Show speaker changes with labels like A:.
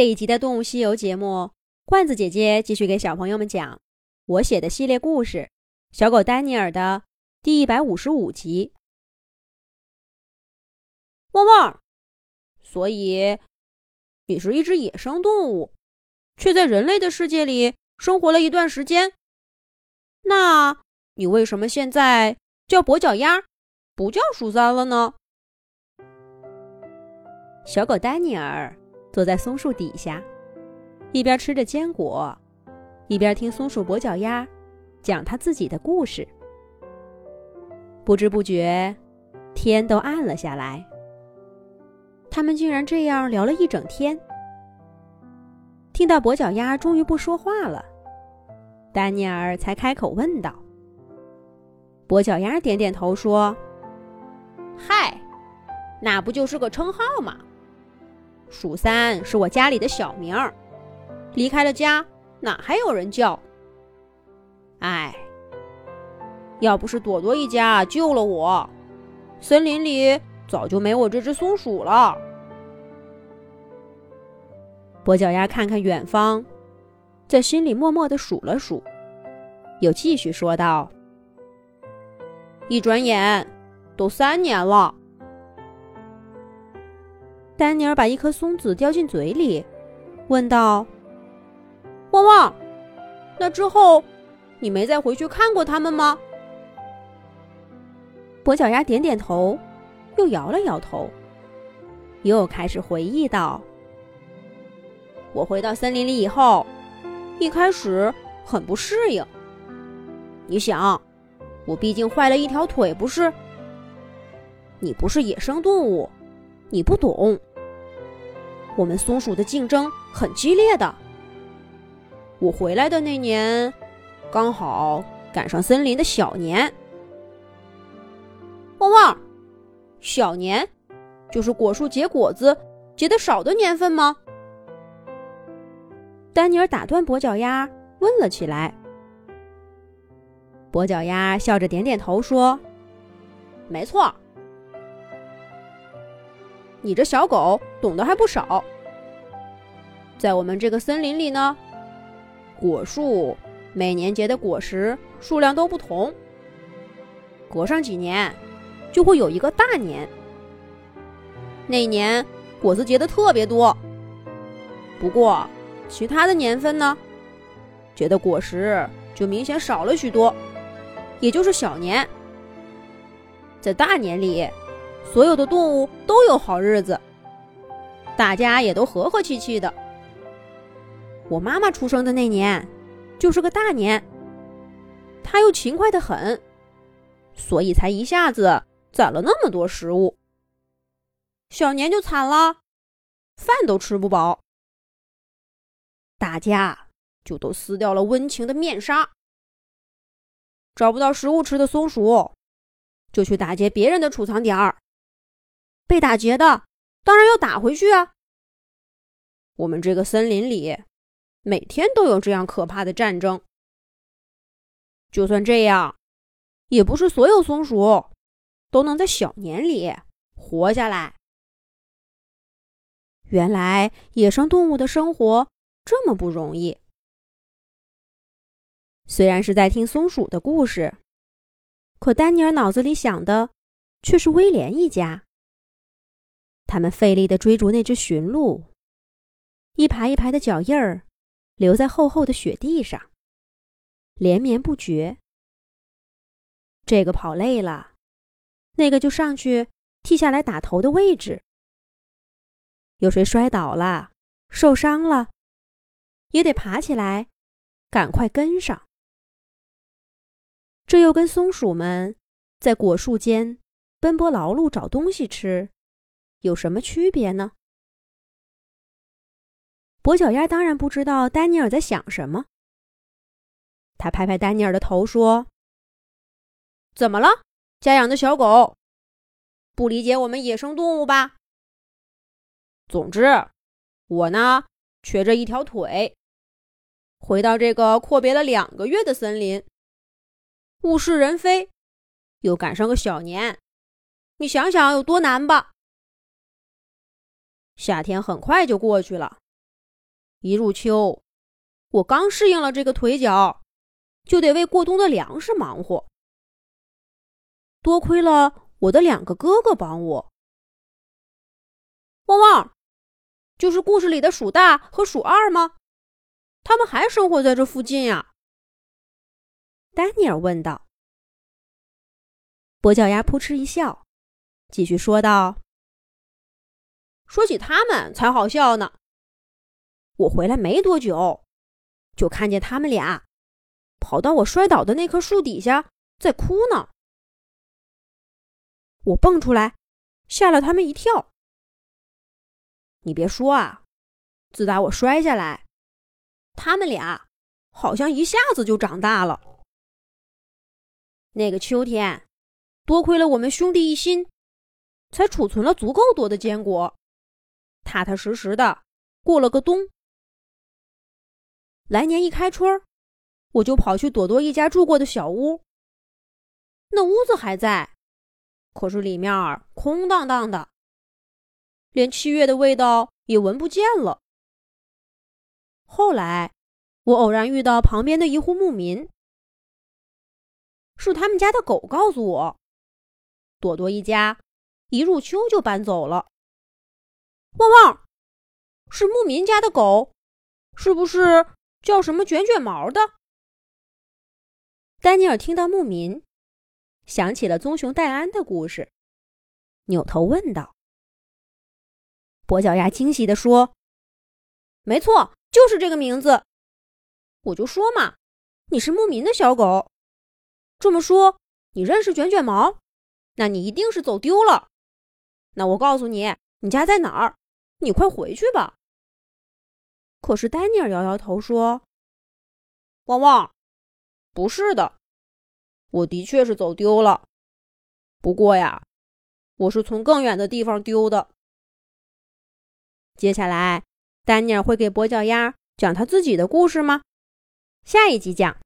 A: 这一集的《动物西游》节目，罐子姐姐继续给小朋友们讲我写的系列故事《小狗丹尼尔》的第一百五十五集。
B: 汪汪！所以你是一只野生动物，却在人类的世界里生活了一段时间。那你为什么现在叫跛脚鸭，不叫鼠三了呢？
A: 小狗丹尼尔。坐在松树底下，一边吃着坚果，一边听松鼠跛脚鸭讲他自己的故事。不知不觉，天都暗了下来。他们竟然这样聊了一整天。听到跛脚鸭终于不说话了，丹尼尔才开口问道：“跛脚鸭点点头说：‘
B: 嗨，那不就是个称号吗？’”鼠三是我家里的小名儿，离开了家，哪还有人叫？哎，要不是朵朵一家救了我，森林里早就没我这只松鼠了。
A: 跛脚鸭看看远方，在心里默默的数了数，又继续说道：“
B: 一转眼，都三年了。”
A: 丹尼尔把一颗松子叼进嘴里，问道：“
B: 旺旺，那之后，你没再回去看过他们吗？”
A: 跛脚鸭点点头，又摇了摇头，又开始回忆道：“
B: 我回到森林里以后，一开始很不适应。你想，我毕竟坏了一条腿，不是？你不是野生动物，你不懂。”我们松鼠的竞争很激烈的。我回来的那年，刚好赶上森林的小年。汪汪，小年就是果树结果子结的少的年份吗？
A: 丹尼尔打断跛脚鸭问了起来。跛脚鸭笑着点点头说：“
B: 没错。”你这小狗懂得还不少。在我们这个森林里呢，果树每年结的果实数量都不同，隔上几年就会有一个大年。那年果子结的特别多，不过其他的年份呢，结的果实就明显少了许多，也就是小年。在大年里。所有的动物都有好日子，大家也都和和气气的。我妈妈出生的那年，就是个大年。她又勤快的很，所以才一下子攒了那么多食物。小年就惨了，饭都吃不饱，大家就都撕掉了温情的面纱。找不到食物吃的松鼠，就去打劫别人的储藏点儿。被打劫的，当然要打回去啊！我们这个森林里，每天都有这样可怕的战争。就算这样，也不是所有松鼠都能在小年里活下来。原来野生动物的生活这么不容易。虽然是在听松鼠的故事，可丹尼尔脑子里想的却是威廉一家。他们费力地追逐那只驯鹿，一排一排的脚印儿留在厚厚的雪地上，连绵不绝。这个跑累了，那个就上去替下来打头的位置。有谁摔倒了、受伤了，也得爬起来，赶快跟上。这又跟松鼠们在果树间奔波劳碌找东西吃。有什么区别呢？跛脚鸭当然不知道丹尼尔在想什么。他拍拍丹尼尔的头说：“怎么了，家养的小狗？不理解我们野生动物吧？总之，我呢瘸着一条腿，回到这个阔别了两个月的森林，物是人非，又赶上个小年，你想想有多难吧？”夏天很快就过去了，一入秋，我刚适应了这个腿脚，就得为过冬的粮食忙活。多亏了我的两个哥哥帮我。汪汪，就是故事里的鼠大和鼠二吗？他们还生活在这附近呀？
A: 丹尼尔问道。跛脚鸭扑哧一笑，继续说道：“
B: 说起他们才好笑呢。我回来没多久，就看见他们俩跑到我摔倒的那棵树底下，在哭呢。我蹦出来，吓了他们一跳。你别说啊，自打我摔下来，他们俩好像一下子就长大了。那个秋天，多亏了我们兄弟一心，才储存了足够多的坚果，踏踏实实的过了个冬。来年一开春，我就跑去朵朵一家住过的小屋。那屋子还在，可是里面空荡荡的，连七月的味道也闻不见了。后来，我偶然遇到旁边的一户牧民，是他们家的狗告诉我，朵朵一家一入秋就搬走了。汪汪，是牧民家的狗，是不是？叫什么卷卷毛的？
A: 丹尼尔听到牧民，想起了棕熊戴安的故事，扭头问道：“
B: 跛脚鸭惊喜地说：‘没错，就是这个名字。’我就说嘛，你是牧民的小狗。这么说，你认识卷卷毛？那你一定是走丢了。那我告诉你，你家在哪儿？你快回去吧。”可是丹尼尔摇摇头说：“汪汪，不是的，我的确是走丢了。不过呀，我是从更远的地方丢的。”接下来，丹尼尔会给跛脚鸭讲他自己的故事吗？下一集讲。